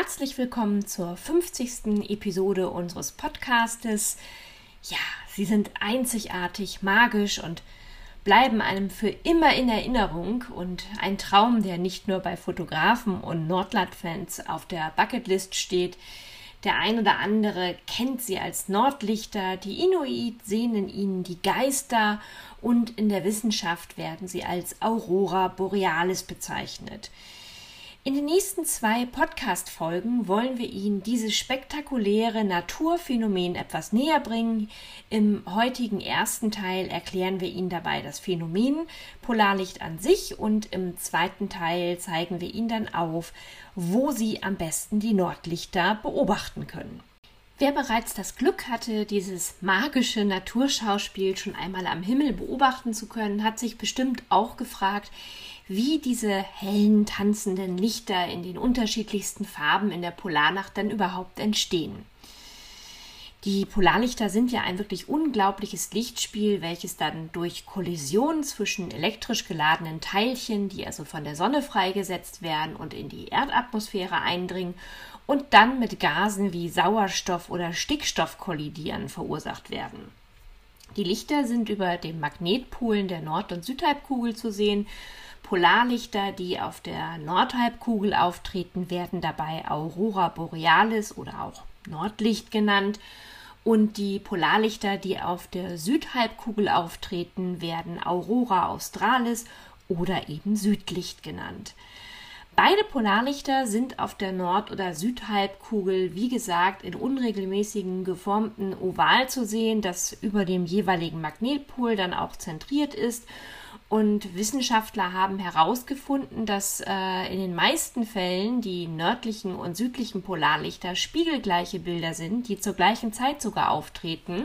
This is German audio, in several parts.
Herzlich willkommen zur 50. Episode unseres Podcastes. Ja, Sie sind einzigartig, magisch und bleiben einem für immer in Erinnerung und ein Traum, der nicht nur bei Fotografen und Nordland-Fans auf der Bucketlist steht. Der ein oder andere kennt sie als Nordlichter, die Inuit sehen in ihnen die Geister und in der Wissenschaft werden sie als Aurora Borealis bezeichnet. In den nächsten zwei Podcast-Folgen wollen wir Ihnen dieses spektakuläre Naturphänomen etwas näher bringen. Im heutigen ersten Teil erklären wir Ihnen dabei das Phänomen Polarlicht an sich und im zweiten Teil zeigen wir Ihnen dann auf, wo Sie am besten die Nordlichter beobachten können. Wer bereits das Glück hatte, dieses magische Naturschauspiel schon einmal am Himmel beobachten zu können, hat sich bestimmt auch gefragt, wie diese hellen tanzenden Lichter in den unterschiedlichsten Farben in der Polarnacht dann überhaupt entstehen. Die Polarlichter sind ja ein wirklich unglaubliches Lichtspiel, welches dann durch Kollision zwischen elektrisch geladenen Teilchen, die also von der Sonne freigesetzt werden und in die Erdatmosphäre eindringen, und dann mit Gasen wie Sauerstoff oder Stickstoff kollidieren verursacht werden. Die Lichter sind über den Magnetpolen der Nord- und Südhalbkugel zu sehen Polarlichter, die auf der Nordhalbkugel auftreten, werden dabei Aurora Borealis oder auch Nordlicht genannt. Und die Polarlichter, die auf der Südhalbkugel auftreten, werden Aurora Australis oder eben Südlicht genannt. Beide Polarlichter sind auf der Nord- oder Südhalbkugel, wie gesagt, in unregelmäßigen geformten Oval zu sehen, das über dem jeweiligen Magnetpol dann auch zentriert ist und Wissenschaftler haben herausgefunden, dass äh, in den meisten Fällen die nördlichen und südlichen Polarlichter spiegelgleiche Bilder sind, die zur gleichen Zeit sogar auftreten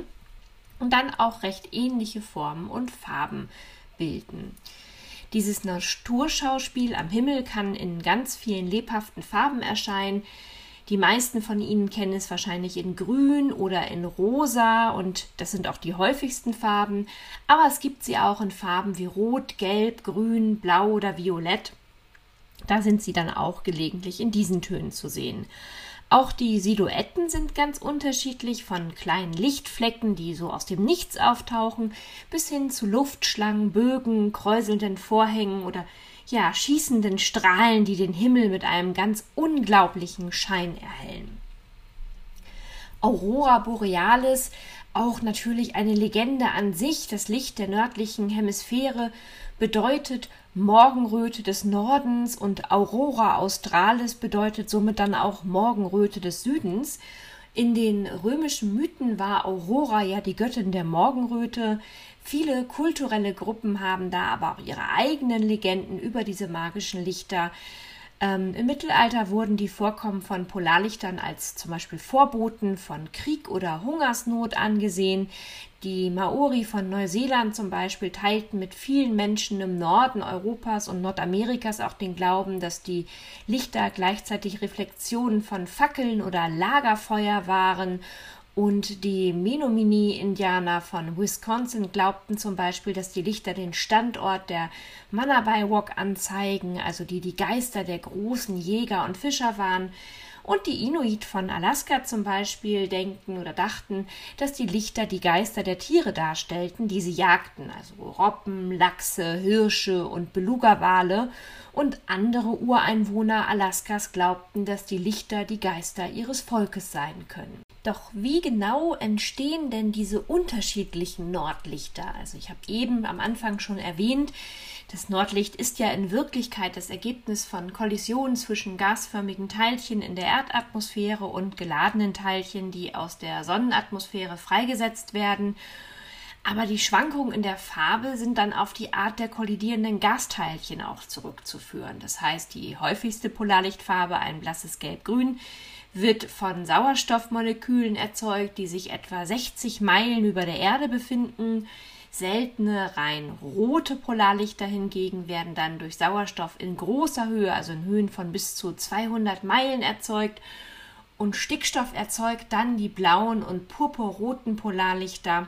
und dann auch recht ähnliche Formen und Farben bilden. Dieses Naturschauspiel am Himmel kann in ganz vielen lebhaften Farben erscheinen. Die meisten von Ihnen kennen es wahrscheinlich in Grün oder in Rosa und das sind auch die häufigsten Farben. Aber es gibt sie auch in Farben wie Rot, Gelb, Grün, Blau oder Violett. Da sind sie dann auch gelegentlich in diesen Tönen zu sehen. Auch die Silhouetten sind ganz unterschiedlich, von kleinen Lichtflecken, die so aus dem Nichts auftauchen, bis hin zu Luftschlangen, Bögen, kräuselnden Vorhängen oder ja, schießenden Strahlen, die den Himmel mit einem ganz unglaublichen Schein erhellen. Aurora Borealis, auch natürlich eine Legende an sich, das Licht der nördlichen Hemisphäre, bedeutet Morgenröte des Nordens und Aurora Australis bedeutet somit dann auch Morgenröte des Südens. In den römischen Mythen war Aurora ja die Göttin der Morgenröte. Viele kulturelle Gruppen haben da aber auch ihre eigenen Legenden über diese magischen Lichter. Ähm, Im Mittelalter wurden die Vorkommen von Polarlichtern als zum Beispiel Vorboten von Krieg oder Hungersnot angesehen. Die Maori von Neuseeland zum Beispiel teilten mit vielen Menschen im Norden Europas und Nordamerikas auch den Glauben, dass die Lichter gleichzeitig Reflexionen von Fackeln oder Lagerfeuer waren und die Menominee-Indianer von Wisconsin glaubten zum Beispiel, dass die Lichter den Standort der Manawaiwok anzeigen, also die die Geister der großen Jäger und Fischer waren. Und die Inuit von Alaska zum Beispiel denken oder dachten, dass die Lichter die Geister der Tiere darstellten, die sie jagten, also Robben, Lachse, Hirsche und Beluga-Wale. Und andere Ureinwohner Alaskas glaubten, dass die Lichter die Geister ihres Volkes sein können. Doch wie genau entstehen denn diese unterschiedlichen Nordlichter? Also ich habe eben am Anfang schon erwähnt, das Nordlicht ist ja in Wirklichkeit das Ergebnis von Kollisionen zwischen gasförmigen Teilchen in der Erdatmosphäre und geladenen Teilchen, die aus der Sonnenatmosphäre freigesetzt werden. Aber die Schwankungen in der Farbe sind dann auf die Art der kollidierenden Gasteilchen auch zurückzuführen. Das heißt, die häufigste Polarlichtfarbe, ein blasses Gelb-Grün, wird von Sauerstoffmolekülen erzeugt, die sich etwa 60 Meilen über der Erde befinden. Seltene, rein rote Polarlichter hingegen werden dann durch Sauerstoff in großer Höhe, also in Höhen von bis zu 200 Meilen erzeugt. Und Stickstoff erzeugt dann die blauen und purpurroten Polarlichter.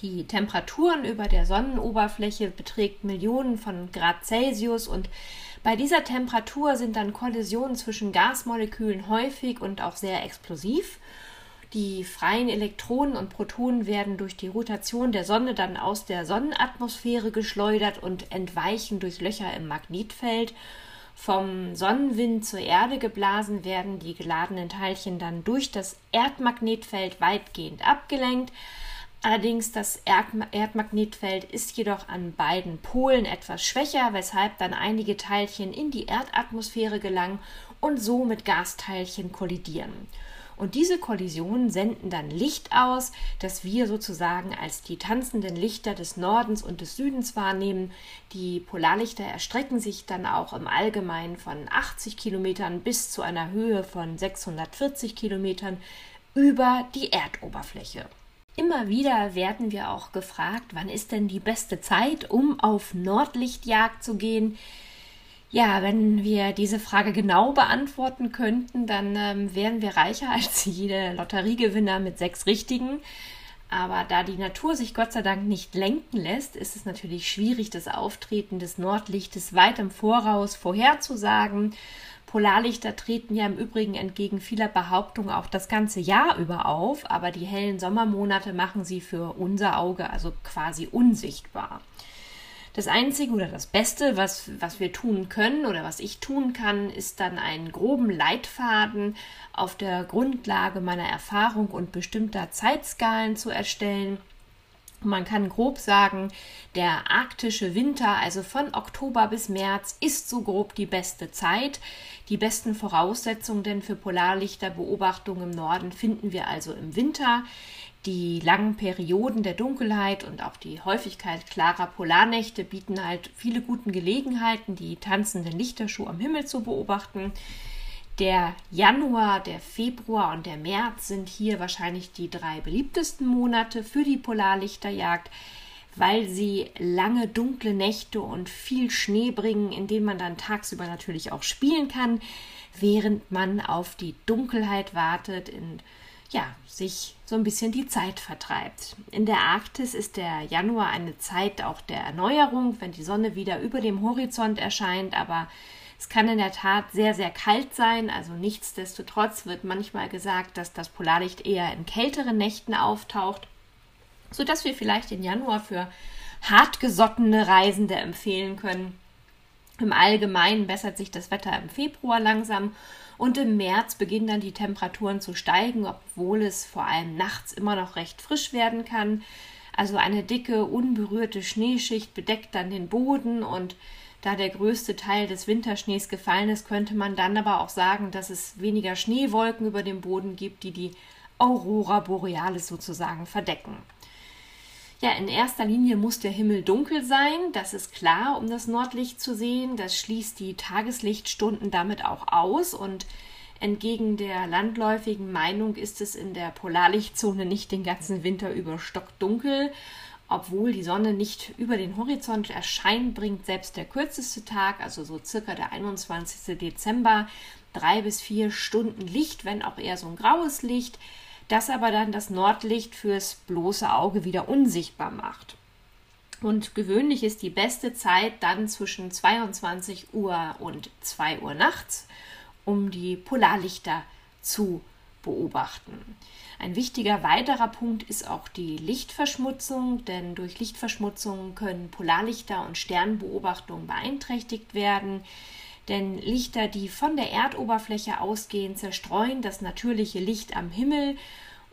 Die Temperaturen über der Sonnenoberfläche beträgt Millionen von Grad Celsius und bei dieser Temperatur sind dann Kollisionen zwischen Gasmolekülen häufig und auch sehr explosiv. Die freien Elektronen und Protonen werden durch die Rotation der Sonne dann aus der Sonnenatmosphäre geschleudert und entweichen durch Löcher im Magnetfeld. Vom Sonnenwind zur Erde geblasen werden die geladenen Teilchen dann durch das Erdmagnetfeld weitgehend abgelenkt. Allerdings das Erdmagnetfeld ist jedoch an beiden Polen etwas schwächer, weshalb dann einige Teilchen in die Erdatmosphäre gelangen und so mit Gasteilchen kollidieren. Und diese Kollisionen senden dann Licht aus, das wir sozusagen als die tanzenden Lichter des Nordens und des Südens wahrnehmen. Die Polarlichter erstrecken sich dann auch im Allgemeinen von 80 Kilometern bis zu einer Höhe von 640 Kilometern über die Erdoberfläche. Immer wieder werden wir auch gefragt, wann ist denn die beste Zeit, um auf Nordlichtjagd zu gehen? Ja, wenn wir diese Frage genau beantworten könnten, dann ähm, wären wir reicher als jeder Lotteriegewinner mit sechs Richtigen. Aber da die Natur sich Gott sei Dank nicht lenken lässt, ist es natürlich schwierig, das Auftreten des Nordlichtes weit im Voraus vorherzusagen. Polarlichter treten ja im Übrigen entgegen vieler Behauptungen auch das ganze Jahr über auf, aber die hellen Sommermonate machen sie für unser Auge also quasi unsichtbar. Das Einzige oder das Beste, was, was wir tun können oder was ich tun kann, ist dann einen groben Leitfaden auf der Grundlage meiner Erfahrung und bestimmter Zeitskalen zu erstellen man kann grob sagen, der arktische Winter, also von Oktober bis März, ist so grob die beste Zeit. Die besten Voraussetzungen denn für Polarlichterbeobachtungen im Norden finden wir also im Winter. Die langen Perioden der Dunkelheit und auch die Häufigkeit klarer Polarnächte bieten halt viele guten Gelegenheiten, die tanzenden Lichterschuh am Himmel zu beobachten. Der Januar, der Februar und der März sind hier wahrscheinlich die drei beliebtesten Monate für die Polarlichterjagd, weil sie lange dunkle Nächte und viel Schnee bringen, in denen man dann tagsüber natürlich auch spielen kann, während man auf die Dunkelheit wartet, in ja, sich so ein bisschen die Zeit vertreibt. In der Arktis ist der Januar eine Zeit auch der Erneuerung, wenn die Sonne wieder über dem Horizont erscheint, aber es kann in der Tat sehr, sehr kalt sein. Also nichtsdestotrotz wird manchmal gesagt, dass das Polarlicht eher in kälteren Nächten auftaucht, sodass wir vielleicht den Januar für hartgesottene Reisende empfehlen können. Im Allgemeinen bessert sich das Wetter im Februar langsam und im März beginnen dann die Temperaturen zu steigen, obwohl es vor allem nachts immer noch recht frisch werden kann. Also eine dicke, unberührte Schneeschicht bedeckt dann den Boden und da der größte Teil des Winterschnees gefallen ist, könnte man dann aber auch sagen, dass es weniger Schneewolken über dem Boden gibt, die die Aurora Borealis sozusagen verdecken. Ja, in erster Linie muss der Himmel dunkel sein, das ist klar, um das Nordlicht zu sehen. Das schließt die Tageslichtstunden damit auch aus und entgegen der landläufigen Meinung ist es in der Polarlichtzone nicht den ganzen Winter über stockdunkel. Obwohl die Sonne nicht über den Horizont erscheint, bringt selbst der kürzeste Tag, also so circa der 21. Dezember, drei bis vier Stunden Licht, wenn auch eher so ein graues Licht, das aber dann das Nordlicht fürs bloße Auge wieder unsichtbar macht. Und gewöhnlich ist die beste Zeit dann zwischen 22 Uhr und 2 Uhr nachts, um die Polarlichter zu beobachten. Ein wichtiger weiterer Punkt ist auch die Lichtverschmutzung, denn durch Lichtverschmutzung können Polarlichter und Sternbeobachtungen beeinträchtigt werden. Denn Lichter, die von der Erdoberfläche ausgehen, zerstreuen das natürliche Licht am Himmel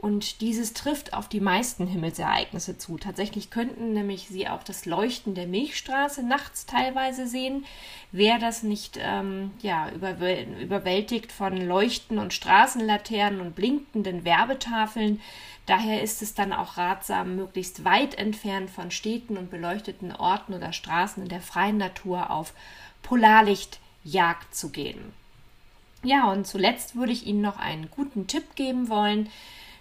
und dieses trifft auf die meisten Himmelsereignisse zu. Tatsächlich könnten nämlich Sie auch das Leuchten der Milchstraße nachts teilweise sehen. Wer das nicht ähm, ja, überwältigt von Leuchten und Straßenlaternen und blinkenden Werbetafeln, daher ist es dann auch ratsam, möglichst weit entfernt von Städten und beleuchteten Orten oder Straßen in der freien Natur auf Polarlichtjagd zu gehen. Ja, und zuletzt würde ich Ihnen noch einen guten Tipp geben wollen.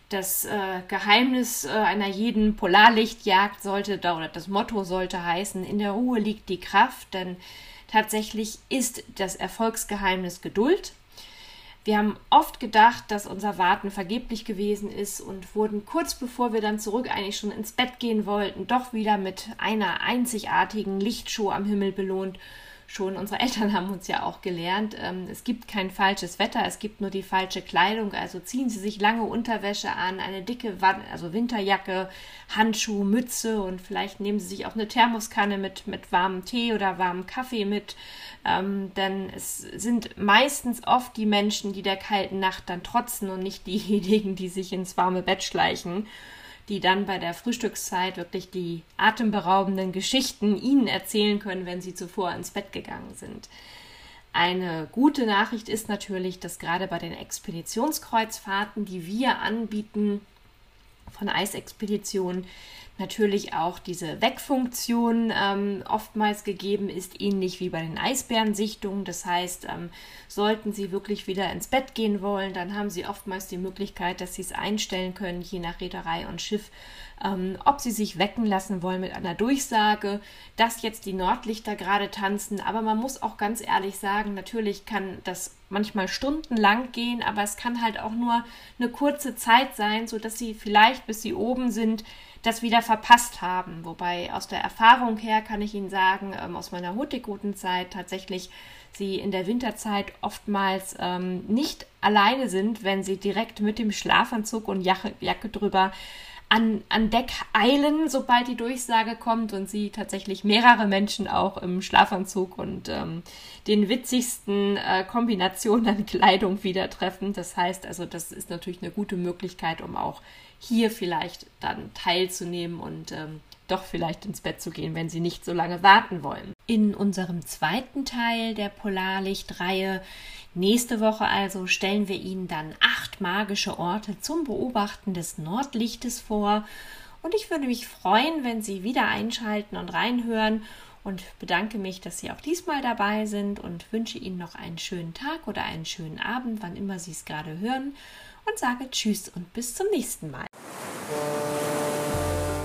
Das äh, Geheimnis äh, einer jeden Polarlichtjagd sollte oder das Motto sollte heißen, in der Ruhe liegt die Kraft, denn tatsächlich ist das Erfolgsgeheimnis Geduld. Wir haben oft gedacht, dass unser Warten vergeblich gewesen ist und wurden kurz bevor wir dann zurück eigentlich schon ins Bett gehen wollten, doch wieder mit einer einzigartigen Lichtshow am Himmel belohnt schon unsere Eltern haben uns ja auch gelernt, ähm, es gibt kein falsches Wetter, es gibt nur die falsche Kleidung. Also ziehen Sie sich lange Unterwäsche an, eine dicke also Winterjacke, Handschuhe, Mütze und vielleicht nehmen Sie sich auch eine Thermoskanne mit, mit warmem Tee oder warmem Kaffee mit. Ähm, denn es sind meistens oft die Menschen, die der kalten Nacht dann trotzen und nicht diejenigen, die sich ins warme Bett schleichen die dann bei der Frühstückszeit wirklich die atemberaubenden Geschichten Ihnen erzählen können, wenn Sie zuvor ins Bett gegangen sind. Eine gute Nachricht ist natürlich, dass gerade bei den Expeditionskreuzfahrten, die wir anbieten, von Eisexpeditionen, natürlich auch diese Wegfunktion ähm, oftmals gegeben ist, ähnlich wie bei den Eisbärensichtungen. Das heißt, ähm, sollten Sie wirklich wieder ins Bett gehen wollen, dann haben Sie oftmals die Möglichkeit, dass Sie es einstellen können, je nach Reederei und Schiff, ähm, ob Sie sich wecken lassen wollen mit einer Durchsage, dass jetzt die Nordlichter gerade tanzen. Aber man muss auch ganz ehrlich sagen, natürlich kann das manchmal stundenlang gehen, aber es kann halt auch nur eine kurze Zeit sein, sodass Sie vielleicht, bis Sie oben sind, das wieder verpasst haben. Wobei aus der Erfahrung her kann ich Ihnen sagen, ähm, aus meiner Hurtigrutenzeit tatsächlich sie in der Winterzeit oftmals ähm, nicht alleine sind, wenn sie direkt mit dem Schlafanzug und Jacke, Jacke drüber an, an Deck eilen, sobald die Durchsage kommt und sie tatsächlich mehrere Menschen auch im Schlafanzug und ähm, den witzigsten äh, Kombinationen an Kleidung wieder treffen. Das heißt also, das ist natürlich eine gute Möglichkeit, um auch hier vielleicht dann teilzunehmen und ähm, doch vielleicht ins Bett zu gehen, wenn Sie nicht so lange warten wollen. In unserem zweiten Teil der Polarlichtreihe Nächste Woche also stellen wir Ihnen dann acht magische Orte zum Beobachten des Nordlichtes vor. Und ich würde mich freuen, wenn Sie wieder einschalten und reinhören und bedanke mich, dass Sie auch diesmal dabei sind und wünsche Ihnen noch einen schönen Tag oder einen schönen Abend, wann immer Sie es gerade hören und sage Tschüss und bis zum nächsten Mal.